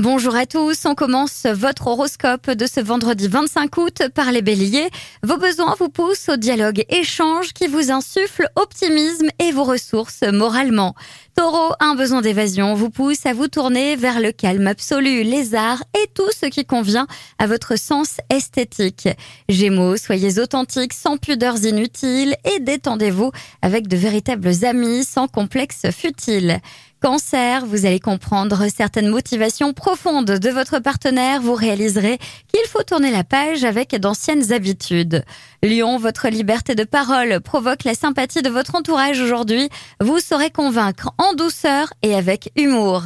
Bonjour à tous, on commence votre horoscope de ce vendredi 25 août par les béliers. Vos besoins vous poussent au dialogue échange qui vous insuffle optimisme et vos ressources moralement. Taureau, un besoin d'évasion vous pousse à vous tourner vers le calme absolu, les arts et tout ce qui convient à votre sens esthétique. Gémeaux, soyez authentiques sans pudeurs inutiles et détendez-vous avec de véritables amis sans complexe futile. Cancer, vous allez comprendre certaines motivations profondes de votre partenaire. Vous réaliserez qu'il faut tourner la page avec d'anciennes habitudes. Lion, votre liberté de parole provoque la sympathie de votre entourage aujourd'hui. Vous saurez convaincre en douceur et avec humour.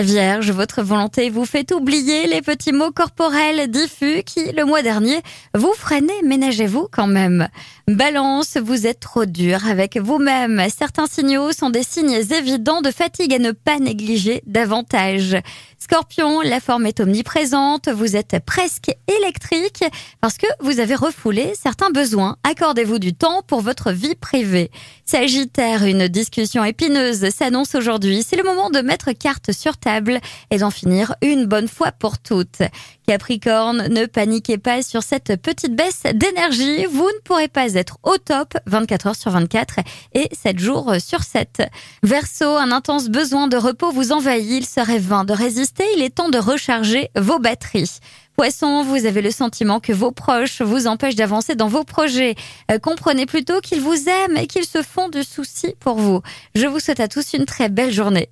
Vierge, votre volonté vous fait oublier les petits mots corporels diffus qui, le mois dernier, vous freinaient. Ménagez-vous quand même. Balance, vous êtes trop dur avec vous-même. Certains signaux sont des signes évidents de fatigue à ne pas négliger davantage. Scorpion, la forme est omniprésente. Vous êtes presque électrique parce que vous avez refoulé certains besoins. Accordez-vous du temps pour votre vie privée. Sagittaire, une discussion épineuse s'annonce aujourd'hui. C'est le moment de mettre carte sur table et d'en finir une bonne fois pour toutes. Capricorne, ne paniquez pas sur cette petite baisse d'énergie. Vous ne pourrez pas être au top 24 heures sur 24 et 7 jours sur 7. Verseau, un intense besoin de repos vous envahit. Il serait vain de résister. Il est temps de recharger vos batteries. Poisson, vous avez le sentiment que vos proches vous empêchent d'avancer dans vos projets. Euh, comprenez plutôt qu'ils vous aiment et qu'ils se font de soucis pour vous. Je vous souhaite à tous une très belle journée.